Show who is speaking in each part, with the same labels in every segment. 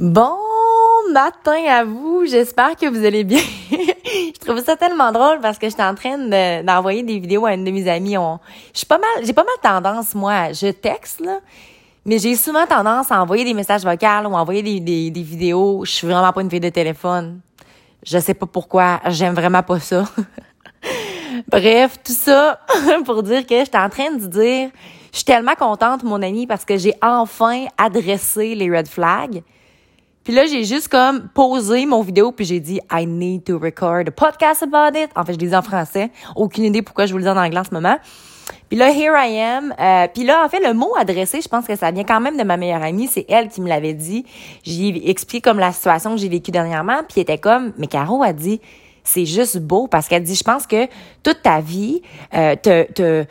Speaker 1: Bon matin à vous, j'espère que vous allez bien. je trouve ça tellement drôle parce que j'étais en train d'envoyer des vidéos à une de mes amies. On, je pas mal, j'ai pas mal tendance, moi, je texte, là, mais j'ai souvent tendance à envoyer des messages vocaux ou envoyer des vidéos. Je suis vraiment pas une fille de téléphone. Je sais pas pourquoi, j'aime vraiment pas ça. Bref, tout ça pour dire que j'étais en train de dire, je suis tellement contente, mon amie, parce que j'ai enfin adressé les red flags. Puis là, j'ai juste comme posé mon vidéo, puis j'ai dit I need to record a podcast about it. En fait, je l'ai dit en français. Aucune idée pourquoi je vous le dis en anglais en ce moment. Puis là, here I am. Euh, puis là, en fait, le mot adressé, je pense que ça vient quand même de ma meilleure amie. C'est elle qui me l'avait dit. J'ai expliqué comme la situation que j'ai vécue dernièrement. Puis elle était comme, mais Caro a dit, c'est juste beau parce qu'elle dit, je pense que toute ta vie, euh, te, te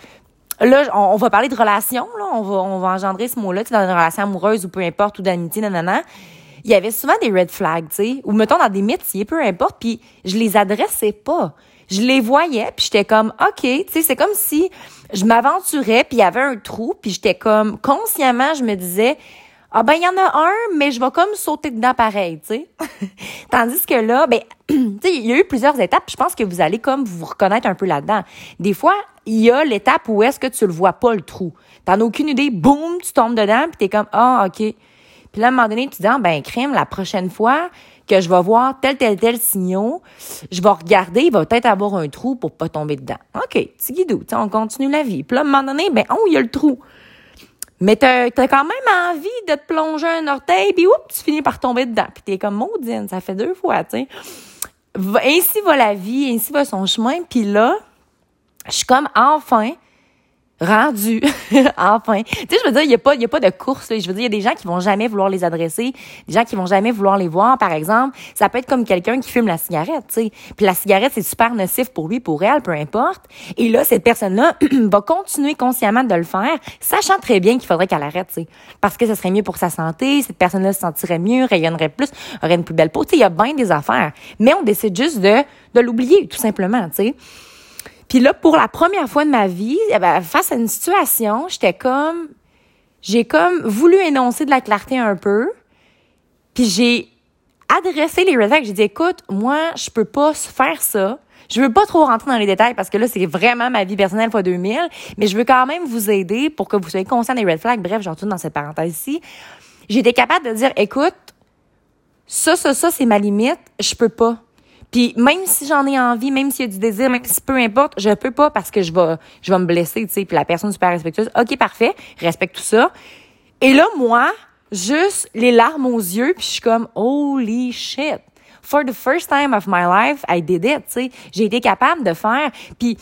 Speaker 1: là, on, va parler de relation, là, on va, on va engendrer ce mot-là, tu dans une relation amoureuse ou peu importe, ou d'amitié, nanana il y avait souvent des red flags, tu sais, ou mettons dans des métiers, peu importe, puis je les adressais pas. Je les voyais, puis j'étais comme, OK, tu sais, c'est comme si je m'aventurais, puis il y avait un trou, puis j'étais comme, consciemment, je me disais, ah ben il y en a un, mais je vais comme sauter dedans pareil, tu sais. Tandis que là, ben, tu sais, il y a eu plusieurs étapes. Je pense que vous allez comme vous reconnaître un peu là-dedans. Des fois, il y a l'étape où est-ce que tu le vois pas le trou. T'en as aucune idée, boum, tu tombes dedans, puis t'es comme ah ok. Puis là, à un moment donné, tu dis, ah, ben, crime, la prochaine fois que je vais voir tel, tel, tel signaux, je vais regarder, il va peut-être avoir un trou pour pas tomber dedans. OK, petit guidou, on continue la vie. Puis là, à un moment donné, ben, oh, il y a le trou. Mais t'as as quand même envie de te plonger un orteil, puis oups, tu finis par tomber dedans. Puis t'es comme maudine, ça fait deux fois, tu sais. Ainsi va la vie, ainsi va son chemin. Puis là, je suis comme enfin rendu. Enfin. Tu sais je veux dire il y a pas il y a pas de course je veux dire il y a des gens qui vont jamais vouloir les adresser des gens qui vont jamais vouloir les voir. Par exemple ça peut être comme quelqu'un qui fume la cigarette tu sais. Puis la cigarette c'est super nocif pour lui pour elle peu importe. Et là cette personne là va continuer consciemment de le faire sachant très bien qu'il faudrait qu'elle arrête tu sais. Parce que ce serait mieux pour sa santé cette personne là se sentirait mieux rayonnerait plus aurait une plus belle peau. Tu sais il y a bien des affaires. Mais on décide juste de de l'oublier tout simplement tu sais puis là, pour la première fois de ma vie, eh ben, face à une situation, j'étais comme, j'ai comme voulu énoncer de la clarté un peu. Puis j'ai adressé les red J'ai dit, écoute, moi, je peux pas faire ça. Je veux pas trop rentrer dans les détails parce que là, c'est vraiment ma vie personnelle fois 2000, mais je veux quand même vous aider pour que vous soyez conscient des red flags. Bref, j'en retourne dans cette parenthèse-ci. Été capable de dire, écoute, ça, ça, ça, c'est ma limite. Je peux pas. Puis même si j'en ai envie, même s'il y a du désir, même si peu importe, je peux pas parce que je vais je vais me blesser, tu sais. Puis la personne super respectueuse, OK, parfait, respecte tout ça. Et là moi, juste les larmes aux yeux, puis je suis comme holy shit. For the first time of my life, I did it, tu sais. J'ai été capable de faire puis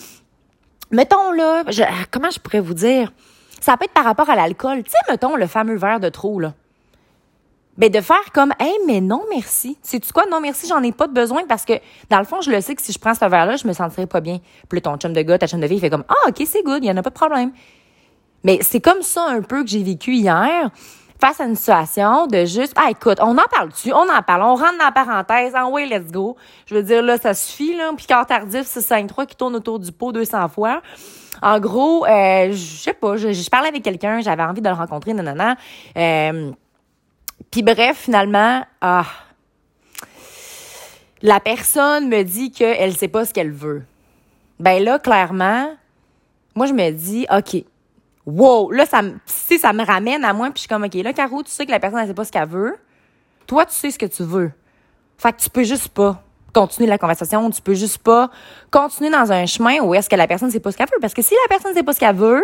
Speaker 1: mettons là, comment je pourrais vous dire? Ça peut être par rapport à l'alcool. Tu sais, mettons le fameux verre de trop, là ben de faire comme hey mais non merci c'est tu quoi? Non merci j'en ai pas de besoin parce que dans le fond je le sais que si je prends ce verre là je me sentirais pas bien. Puis ton chum de gars ta chum de fille il fait comme ah ok c'est good il y en a pas de problème mais c'est comme ça un peu que j'ai vécu hier face à une situation de juste ah écoute on en parle dessus on en parle. On rentre dans la parenthèse. En way let's go. Je veux dire là ça suffit là. Puis quand tardif c'est 5 3 qui tourne autour du pot 200 fois. En gros euh, je sais pas je, je parlais avec quelqu'un j'avais envie de le rencontrer nanana. Euh, puis bref, finalement, ah, la personne me dit qu'elle sait pas ce qu'elle veut. Ben là, clairement, moi, je me dis, OK, wow, là, ça, si ça me ramène à moi, puis je suis comme, OK, là, Caro, tu sais que la personne, elle sait pas ce qu'elle veut. Toi, tu sais ce que tu veux. Fait que tu peux juste pas continuer la conversation, tu peux juste pas continuer dans un chemin où est-ce que la personne sait pas ce qu'elle veut. Parce que si la personne sait pas ce qu'elle veut,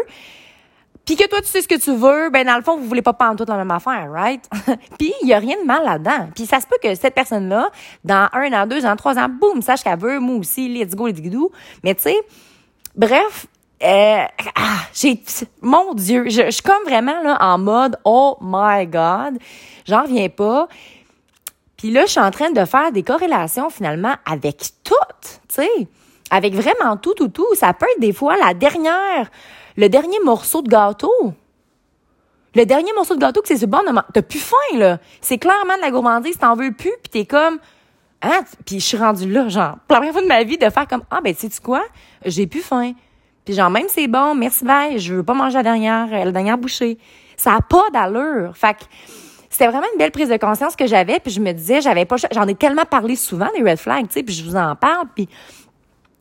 Speaker 1: puis que toi, tu sais ce que tu veux, ben dans le fond, vous voulez pas prendre toute la même affaire, right? puis il y a rien de mal là-dedans. Puis ça se peut que cette personne-là, dans un an, deux ans, trois ans, boum, sache qu'elle veut, moi aussi, let's go, let's go. Mais tu sais, bref, euh, ah, j'ai, mon Dieu, je, je, suis comme vraiment là en mode, oh my God, j'en reviens pas. Puis là, je suis en train de faire des corrélations finalement avec tout, tu sais, avec vraiment tout, tout, tout. Ça peut être des fois la dernière le dernier morceau de gâteau. Le dernier morceau de gâteau que c'est ce bon, t'as plus faim, là. C'est clairement de la gourmandise, t'en veux plus, puis t'es comme, hein, puis je suis rendue là, genre, pour la première fois de ma vie, de faire comme, ah, ben, sais-tu quoi? J'ai plus faim. Puis genre, même c'est bon, merci, bye, je veux pas manger la dernière, la dernière bouchée. Ça a pas d'allure. Fait que, c'était vraiment une belle prise de conscience que j'avais. Puis je me disais, j'avais pas, j'en ai tellement parlé souvent des red flags, tu sais, puis je vous en parle. Puis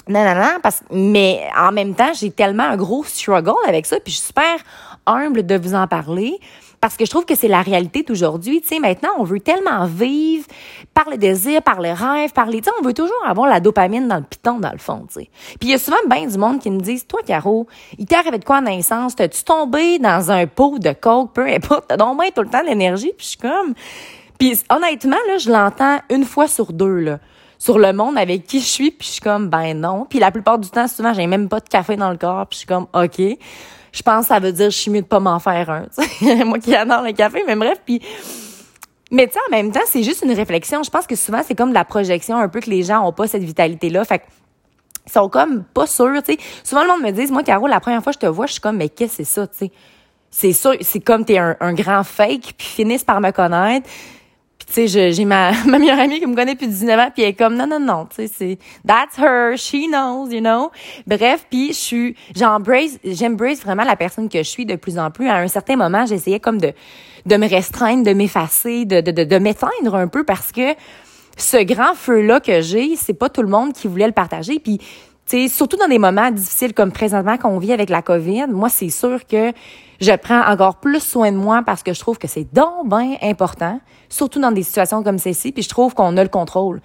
Speaker 1: non, non, non, parce, mais en même temps, j'ai tellement un gros struggle avec ça, puis je suis super humble de vous en parler parce que je trouve que c'est la réalité d'aujourd'hui. Tu sais, maintenant, on veut tellement vivre par le désir, par le rêve, par les... Tu sais, on veut toujours avoir la dopamine dans le piton, dans le fond, tu sais. Puis il y a souvent bien du monde qui me disent, toi, Caro, il t'est arrivé de quoi en naissance? T'as-tu tombé dans un pot de coke? Peu importe, t'as donc tout le temps l'énergie. Puis je suis comme... Puis honnêtement, là, je l'entends une fois sur deux, là sur le monde avec qui je suis, puis je suis comme, ben non. Puis la plupart du temps, souvent, j'ai même pas de café dans le corps, puis je suis comme, OK. Je pense que ça veut dire je suis mieux de pas m'en faire un. Moi qui adore le café, mais bref, puis... Mais tu sais, en même temps, c'est juste une réflexion. Je pense que souvent, c'est comme de la projection un peu que les gens ont pas cette vitalité-là. Fait ils sont comme pas sûrs, tu sais. Souvent, le monde me dit, moi, Caro, la première fois que je te vois, je suis comme, mais qu'est-ce que c'est ça, tu sais? C'est sûr, c'est comme t'es un, un grand fake, puis finissent par me connaître tu sais, j'ai ma, ma meilleure amie qui me connaît depuis 19 ans, puis elle est comme, non, non, non, tu sais, c'est, that's her, she knows, you know. Bref, puis je suis, j'embrace, j'embrace vraiment la personne que je suis de plus en plus. À un certain moment, j'essayais comme de, de me restreindre, de m'effacer, de, de, de, de m'éteindre un peu parce que ce grand feu-là que j'ai, c'est pas tout le monde qui voulait le partager. Puis, tu sais, surtout dans des moments difficiles comme présentement qu'on vit avec la COVID, moi, c'est sûr que je prends encore plus soin de moi parce que je trouve que c'est donc bien important, surtout dans des situations comme celle-ci, puis je trouve qu'on a le contrôle.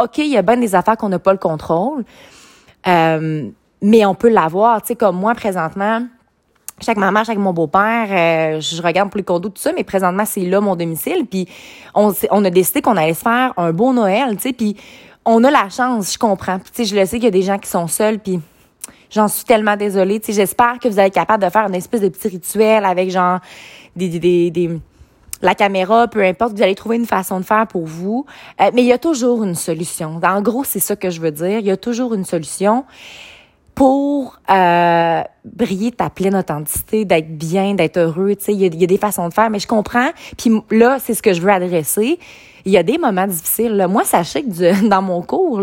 Speaker 1: OK, il y a bien des affaires qu'on n'a pas le contrôle, euh, mais on peut l'avoir. Tu sais, comme moi, présentement, chaque maman, chaque mon beau-père, euh, je regarde pour les condos, tout ça, mais présentement, c'est là mon domicile. Puis on, on a décidé qu'on allait se faire un beau Noël, tu sais, puis on a la chance, je comprends. Puis je le sais qu'il y a des gens qui sont seuls, puis J'en suis tellement désolée. Tu j'espère que vous allez être capable de faire une espèce de petit rituel avec genre des, des, des, la caméra, peu importe, vous allez trouver une façon de faire pour vous. Euh, mais il y a toujours une solution. En gros, c'est ça que je veux dire. Il y a toujours une solution pour euh, briller ta pleine authenticité, d'être bien, d'être heureux. Tu sais, il y, y, a des façons de faire, mais je comprends. Puis là, c'est ce que je veux adresser il y a des moments difficiles. Là. Moi, sachez que dans mon cours,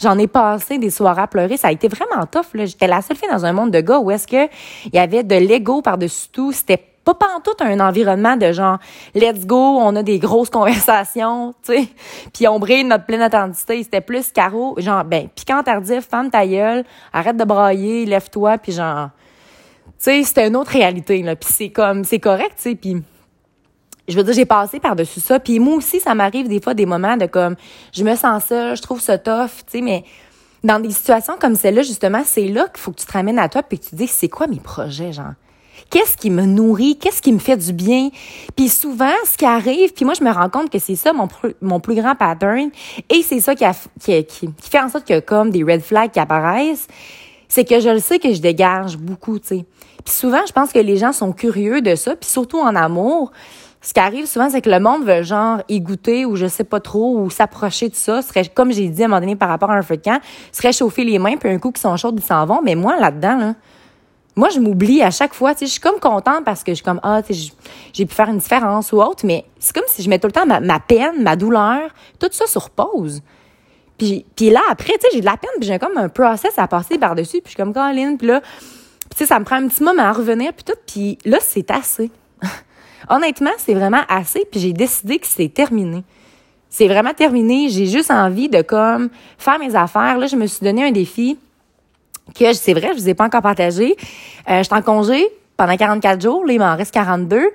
Speaker 1: j'en ai passé des soirées à pleurer. Ça a été vraiment tough. J'étais la seule fille dans un monde de gars où est-ce que il y avait de l'ego par-dessus tout. C'était pas tout un environnement de genre let's go, on a des grosses conversations, tu sais, puis on brille notre pleine authenticité. C'était plus carreau, genre ben piquant tardif, femme ta gueule, arrête de brailler, lève-toi, puis genre, tu sais, c'était une autre réalité là. Puis c'est comme c'est correct, tu sais, puis je veux dire, j'ai passé par-dessus ça. Puis moi aussi, ça m'arrive des fois des moments de comme, je me sens ça, je trouve ça tough, tu sais, mais dans des situations comme celle-là, justement, c'est là qu'il faut que tu te ramènes à toi puis que tu te dis, c'est quoi mes projets, genre? Qu'est-ce qui me nourrit? Qu'est-ce qui me fait du bien? Puis souvent, ce qui arrive, puis moi, je me rends compte que c'est ça mon, mon plus grand pattern, et c'est ça qui, a, qui, qui, qui, fait en sorte que comme des red flags qui apparaissent, c'est que je le sais que je dégage beaucoup, tu sais. Puis souvent, je pense que les gens sont curieux de ça, puis surtout en amour, ce qui arrive souvent, c'est que le monde veut genre y goûter ou je sais pas trop ou s'approcher de ça. Comme j'ai dit à un moment donné par rapport à un feu de camp, se réchauffer les mains puis un coup qui sont chaudes, ils s'en vont. Mais moi, là-dedans, là, moi, je m'oublie à chaque fois. Tu je suis comme contente parce que je suis comme, ah, tu sais, j'ai pu faire une différence ou autre. Mais c'est comme si je mets tout le temps ma, peine, ma douleur, tout ça sur pause. Puis, puis là, après, tu sais, j'ai de la peine puis j'ai comme un process à passer par-dessus. Puis je suis comme, Caroline, puis là, tu sais, ça me prend un petit moment à revenir puis tout. Puis là, c'est assez. Honnêtement, c'est vraiment assez, puis j'ai décidé que c'est terminé. C'est vraiment terminé. J'ai juste envie de comme faire mes affaires. Là, je me suis donné un défi que c'est vrai, je vous ai pas encore partagé. Euh, je suis en congé pendant 44 jours. Là, il m'en reste 42.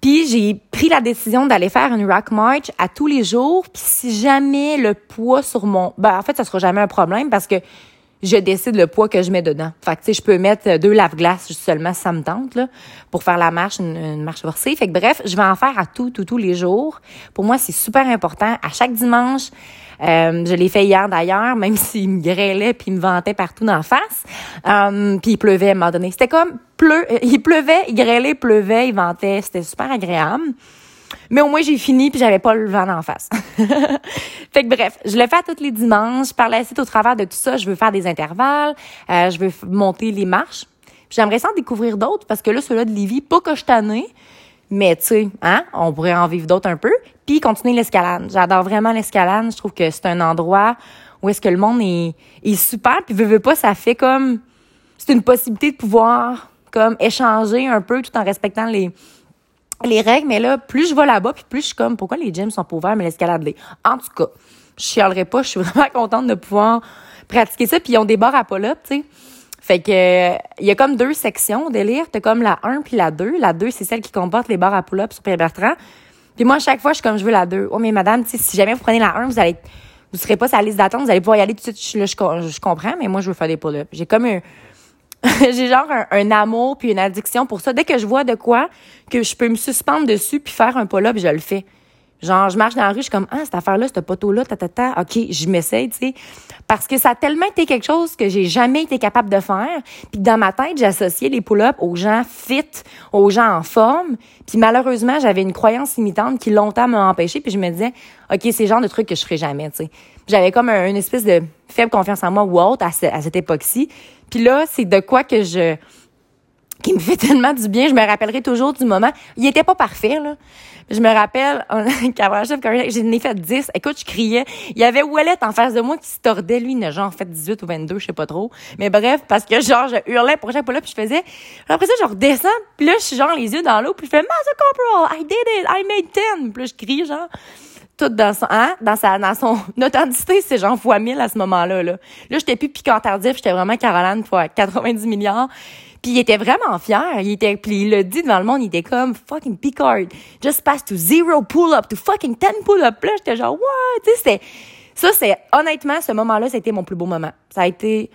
Speaker 1: Puis j'ai pris la décision d'aller faire une rock march à tous les jours. Puis si jamais le poids sur mon... Ben, en fait, ça sera jamais un problème parce que je décide le poids que je mets dedans. Fait que, tu sais, je peux mettre deux lave-glaces seulement si ça me tente, là, pour faire la marche, une, marche forcée. Fait que bref, je vais en faire à tout, tout, tous les jours. Pour moi, c'est super important. À chaque dimanche, euh, je l'ai fait hier d'ailleurs, même s'il me grêlait puis il me vantait partout la face. Euh, puis il pleuvait à un moment donné. C'était comme pleu, il pleuvait, il grêlait, il pleuvait, il ventait. C'était super agréable. Mais au moins, j'ai fini puis j'avais pas le vent en face. fait que bref, je le fais à tous les dimanches. Par la suite, au travers de tout ça, je veux faire des intervalles, euh, je veux monter les marches. J'aimerais ça en découvrir d'autres parce que là, ceux-là de Lévis, pas que mais tu sais, hein, on pourrait en vivre d'autres un peu. Puis continuer l'escalade. J'adore vraiment l'escalade. Je trouve que c'est un endroit où est-ce que le monde est, est super. Puis veux, veux pas, ça fait comme... C'est une possibilité de pouvoir comme échanger un peu tout en respectant les les règles, mais là, plus je vais là-bas, puis plus je suis comme, pourquoi les gyms sont pas ouverts, mais l'escalade l'est. En tout cas, je chialerai pas, je suis vraiment contente de pouvoir pratiquer ça, puis ils ont des barres à pull-up, tu sais. Fait que il y a comme deux sections délire. T'as comme la 1 puis la 2. La 2, c'est celle qui comporte les barres à pull-up sur Pierre Bertrand. Puis moi, chaque fois, je suis comme, je veux la 2. Oh, mais madame, si jamais vous prenez la 1, vous allez, vous serez pas sur la liste d'attente, vous allez pouvoir y aller tout de suite. Là, je, comprends, mais moi, je veux faire des pull-ups. J'ai comme un, j'ai genre un, amour puis une addiction pour ça. Dès que je vois de quoi que je peux me suspendre dessus puis faire un pull-up, je le fais. Genre, je marche dans la rue, je suis comme, ah, cette affaire-là, ce poteau-là, ta, ta, ta, OK, je m'essaye, tu sais. Parce que ça a tellement été quelque chose que j'ai jamais été capable de faire. Puis dans ma tête, j'associais les pull-ups aux gens fit, aux gens en forme. Puis malheureusement, j'avais une croyance limitante qui longtemps m'a empêché. Puis je me disais, OK, c'est le genre de truc que je ferais jamais, tu sais. J'avais comme une espèce de faible confiance en moi ou autre à, cette époque-ci. Puis là, c'est de quoi que je qui me fait tellement du bien. Je me rappellerai toujours du moment. Il était pas parfait, là. Je me rappelle, j'en ai fait 10. Écoute, je criais. Il y avait Wallet en face de moi qui se tordait. Lui, il a genre fait 18 ou 22, je sais pas trop. Mais bref, parce que genre, je hurlais pour chaque là puis je faisais. Après ça, je redescends, puis là, je suis genre les yeux dans l'eau, puis je fais Master Corporal, I did it, I made 10. Puis là, je crie, genre tout dans son hein, dans sa dans son authenticité c'est genre fois 1000 à ce moment-là là. Là, j'étais plus piquant tardif, j'étais vraiment Caroline fois 90 milliards. Puis il était vraiment fier. Il était, puis il l'a dit devant le monde, il était comme fucking Picard. Just pass to zero pull-up, to fucking ten pull-up. Là, j'étais genre, what? Tu sais, ça, c'est, honnêtement, ce moment-là, c'était mon plus beau moment. Ça a été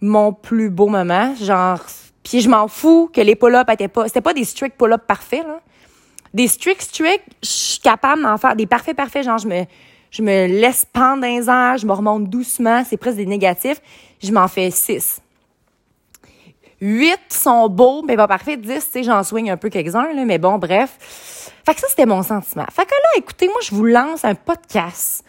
Speaker 1: mon plus beau moment. Genre, puis je m'en fous que les pull-ups étaient pas, c'était pas des strict pull-ups parfaits, là. Des strict strict, je suis capable d'en faire des parfaits parfaits. Genre, je me, laisse pendre dans les je me remonte doucement, c'est presque des négatifs. Je m'en fais six. 8 sont beaux, mais pas parfait. 10, tu sais, j'en soigne un peu quelques-uns, mais bon, bref. Fait que ça, c'était mon sentiment. Fait que là, écoutez, moi, je vous lance un podcast.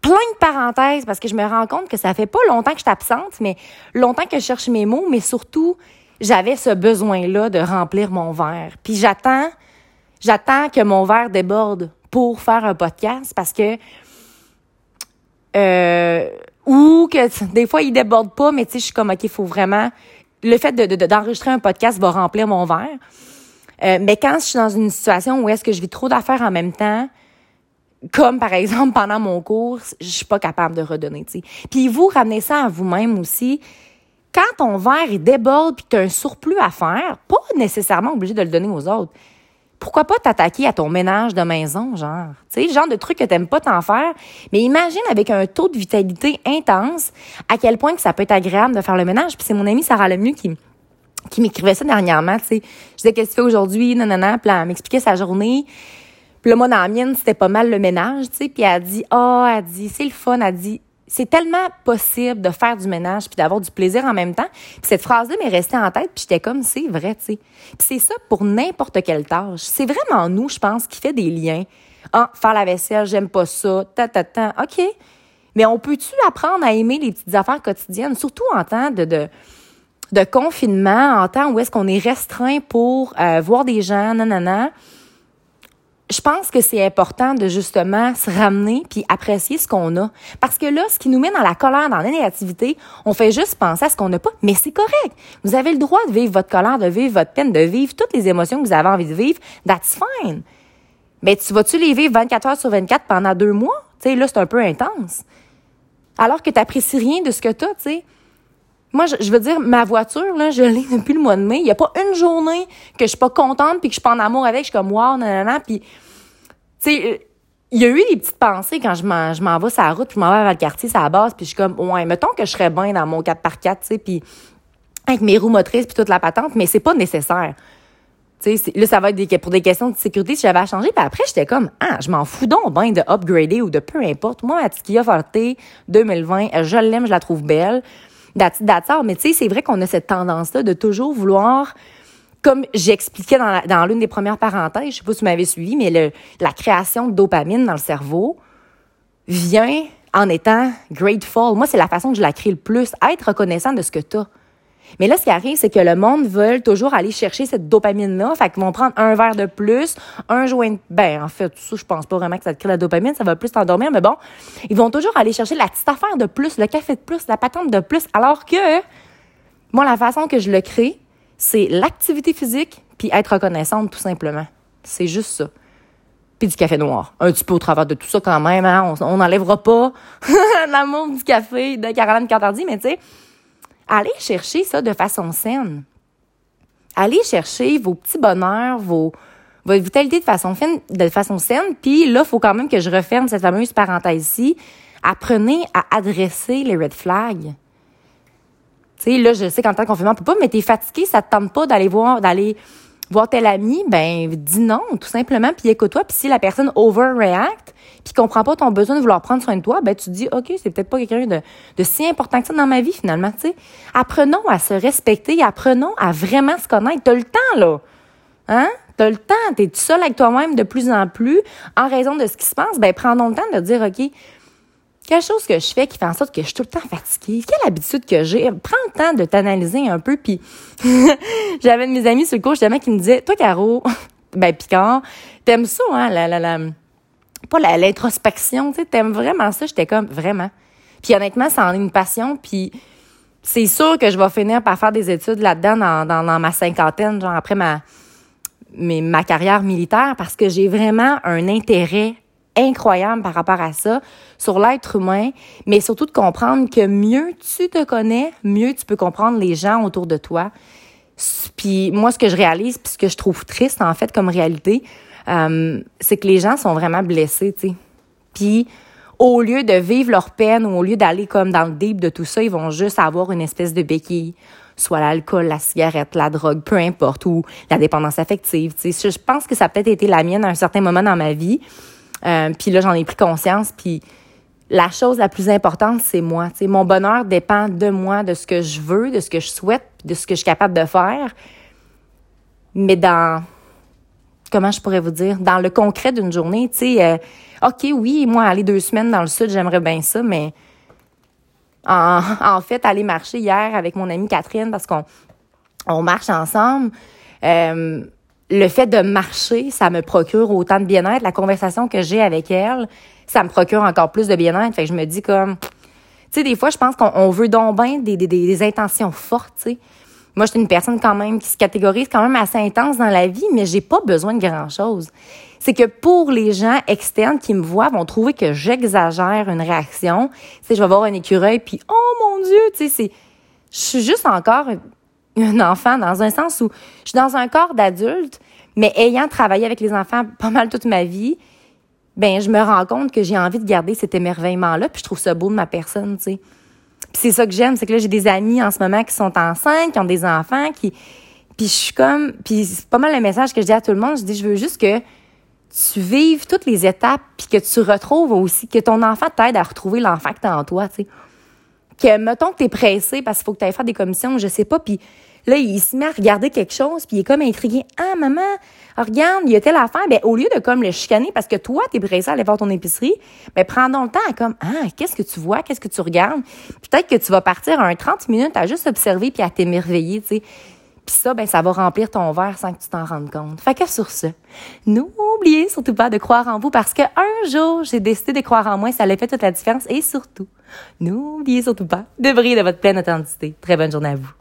Speaker 1: Plein de parenthèses, parce que je me rends compte que ça fait pas longtemps que je suis absente, mais longtemps que je cherche mes mots, mais surtout, j'avais ce besoin-là de remplir mon verre. Puis j'attends, j'attends que mon verre déborde pour faire un podcast, parce que, euh, ou que des fois il déborde pas, mais tu sais, je suis comme ok, il faut vraiment le fait d'enregistrer un podcast va remplir mon verre. Euh, mais quand je suis dans une situation où est-ce que je vis trop d'affaires en même temps, comme par exemple pendant mon cours, je suis pas capable de redonner. T'sais. Puis vous ramenez ça à vous-même aussi. Quand ton verre déborde puis que tu as un surplus à faire, pas nécessairement obligé de le donner aux autres pourquoi pas t'attaquer à ton ménage de maison, genre? Tu sais, le genre de truc que t'aimes pas t'en faire. Mais imagine avec un taux de vitalité intense, à quel point que ça peut être agréable de faire le ménage. Puis c'est mon amie Sarah Lemieux qui, qui m'écrivait ça dernièrement, tu sais. Je disais, qu'est-ce que tu fais aujourd'hui? Non, non, non. Puis elle m'expliquait sa journée. Puis là, moi, dans la mienne, c'était pas mal le ménage, tu sais. Puis elle dit, ah, elle dit, c'est le fun. Elle dit, c'est tellement possible de faire du ménage puis d'avoir du plaisir en même temps. Puis cette phrase-là m'est restée en tête, puis j'étais comme c'est vrai, tu sais. Puis c'est ça pour n'importe quelle tâche. C'est vraiment nous, je pense, qui fait des liens. Ah, faire la vaisselle, j'aime pas ça, ta ta ta. OK. Mais on peut-tu apprendre à aimer les petites affaires quotidiennes, surtout en temps de, de de confinement, en temps où est-ce qu'on est restreint pour euh, voir des gens, nanana? Je pense que c'est important de justement se ramener puis apprécier ce qu'on a. Parce que là, ce qui nous met dans la colère, dans la négativité, on fait juste penser à ce qu'on n'a pas. Mais c'est correct. Vous avez le droit de vivre votre colère, de vivre votre peine, de vivre toutes les émotions que vous avez envie de vivre. That's fine. Mais tu vas-tu les vivre 24 heures sur 24 pendant deux mois? Tu sais, là, c'est un peu intense. Alors que tu n'apprécies rien de ce que tu as, tu sais. Moi, je, veux dire, ma voiture, là, je l'ai depuis le mois de mai. Il n'y a pas une journée que je suis pas contente puis que je suis pas en amour avec. Je suis comme, wow, nanana. Puis, tu sais, il y a eu des petites pensées quand je m'en, je vais sur la route, puis je m'en vais vers le quartier, c'est la base, puis je suis comme, ouais, mettons que je serais bien dans mon 4x4, tu sais, puis avec mes roues motrices, puis toute la patente, mais c'est pas nécessaire. Tu sais, là, ça va être pour des questions de sécurité si j'avais à changer. Puis après, j'étais comme, ah, je m'en fous donc de upgrader ou de peu importe. Moi, ma petite Kia Forte 2020, je l'aime, je la trouve belle d'attard. Mais tu sais, c'est vrai qu'on a cette tendance-là de toujours vouloir comme j'expliquais dans, l'une des premières parenthèses, je sais pas si vous m'avez suivi, mais la création de dopamine dans le cerveau vient en étant grateful. Moi, c'est la façon que je la crée le plus, être reconnaissant de ce que tu as. Mais là, ce qui arrive, c'est que le monde veut toujours aller chercher cette dopamine-là. Fait qu'ils vont prendre un verre de plus, un joint de... Ben, en fait, ça, je pense pas vraiment que ça te crée la dopamine, ça va plus t'endormir, mais bon, ils vont toujours aller chercher la petite affaire de plus, le café de plus, la patente de plus, alors que, moi, la façon que je le crée, c'est l'activité physique puis être reconnaissante tout simplement. C'est juste ça. Puis du café noir. Un petit peu au travers de tout ça quand même, hein? On n'enlèvera pas l'amour du café de Caroline Cantardi, mais tu sais, allez chercher ça de façon saine. Allez chercher vos petits bonheurs, vos, votre vitalité de façon, fine, de façon saine. Puis là, il faut quand même que je referme cette fameuse parenthèse-ci. Apprenez à adresser les red flags. Tu sais, là, je sais qu'en tant que confinement, on peut pas, mais t'es fatigué, ça te tente pas d'aller voir, d'aller voir tel ami, ben, dis non, tout simplement, puis écoute-toi. Puis si la personne overreact, puis comprend pas ton besoin de vouloir prendre soin de toi, ben, tu te dis, OK, c'est peut-être pas quelqu'un de, de si important que ça dans ma vie, finalement, tu sais. Apprenons à se respecter, apprenons à vraiment se connaître. T'as le temps, là. Hein? T'as le temps, t'es seul avec toi-même de plus en plus, en raison de ce qui se passe, ben, prends le temps de dire, OK, quelque chose que je fais qui fait en sorte que je suis tout le temps fatiguée. Quelle habitude que j'ai? Prends le temps de t'analyser un peu. Puis j'avais de mes amis sur le cours justement qui me disaient, toi, Caro, ben Picard, t'aimes ça, hein, la, la, la, pas l'introspection, tu sais, t'aimes vraiment ça. J'étais comme, vraiment. Puis honnêtement, ça en est une passion. Puis c'est sûr que je vais finir par faire des études là-dedans dans, ma cinquantaine, genre après ma, ma carrière militaire, parce que j'ai vraiment un intérêt incroyable par rapport à ça, sur l'être humain, mais surtout de comprendre que mieux tu te connais, mieux tu peux comprendre les gens autour de toi. Puis moi, ce que je réalise, puis ce que je trouve triste en fait comme réalité, euh, c'est que les gens sont vraiment blessés, tu sais. Puis au lieu de vivre leur peine ou au lieu d'aller comme dans le deep de tout ça, ils vont juste avoir une espèce de béquille soit l'alcool, la cigarette, la drogue, peu importe, ou la dépendance affective. Tu sais, je pense que ça a peut-être été la mienne à un certain moment dans ma vie. Euh, puis là, j'en ai pris conscience. Puis la chose la plus importante, c'est moi. mon bonheur dépend de moi, de ce que je veux, de ce que je souhaite, de ce que je suis capable de faire. Mais dans, comment je pourrais vous dire, dans le concret d'une journée, tu sais, euh, OK, oui, moi, aller deux semaines dans le sud, j'aimerais bien ça, mais en, en, fait, aller marcher hier avec mon amie Catherine, parce qu'on on marche ensemble, euh, le fait de marcher, ça me procure autant de bien-être. La conversation que j'ai avec elle, ça me procure encore plus de bien-être. Fait que je me dis comme, tu sais, des fois, je pense qu'on veut donc bien des, des, des, intentions fortes, tu sais. Moi, je suis une personne quand même qui se catégorise quand même assez intense dans la vie, mais j'ai pas besoin de grand-chose. C'est que pour les gens externes qui me voient, vont trouver que j'exagère une réaction. Tu sais, je vais voir un écureuil, puis oh mon Dieu, tu sais, c'est... Je suis juste encore un enfant dans un sens où je suis dans un corps d'adulte, mais ayant travaillé avec les enfants pas mal toute ma vie, ben je me rends compte que j'ai envie de garder cet émerveillement-là, puis je trouve ça beau de ma personne, tu sais. Puis c'est ça que j'aime, c'est que là j'ai des amis en ce moment qui sont enceintes, qui ont des enfants, qui puis je suis comme puis c'est pas mal le message que je dis à tout le monde, je dis je veux juste que tu vives toutes les étapes puis que tu retrouves aussi que ton enfant t'aide à retrouver l'enfant que t'as en toi, tu sais que mettons que t'es pressé parce qu'il faut que tu ailles faire des commissions, je sais pas, puis là il se met à regarder quelque chose, puis il est comme intrigué. Ah maman, regarde, il y a telle affaire. Ben au lieu de comme le chicaner parce que toi t'es pressé à aller voir ton épicerie, ben prends donc le temps à comme ah qu'est-ce que tu vois, qu'est-ce que tu regardes. Peut-être que tu vas partir un 30 minutes à juste observer puis à t'émerveiller, tu sais. Puis ça, ben, ça va remplir ton verre sans que tu t'en rendes compte. Fait que sur ce, n'oubliez surtout pas de croire en vous parce que un jour, j'ai décidé de croire en moi, ça a fait toute la différence. Et surtout, n'oubliez surtout pas de briller de votre pleine authenticité. Très bonne journée à vous.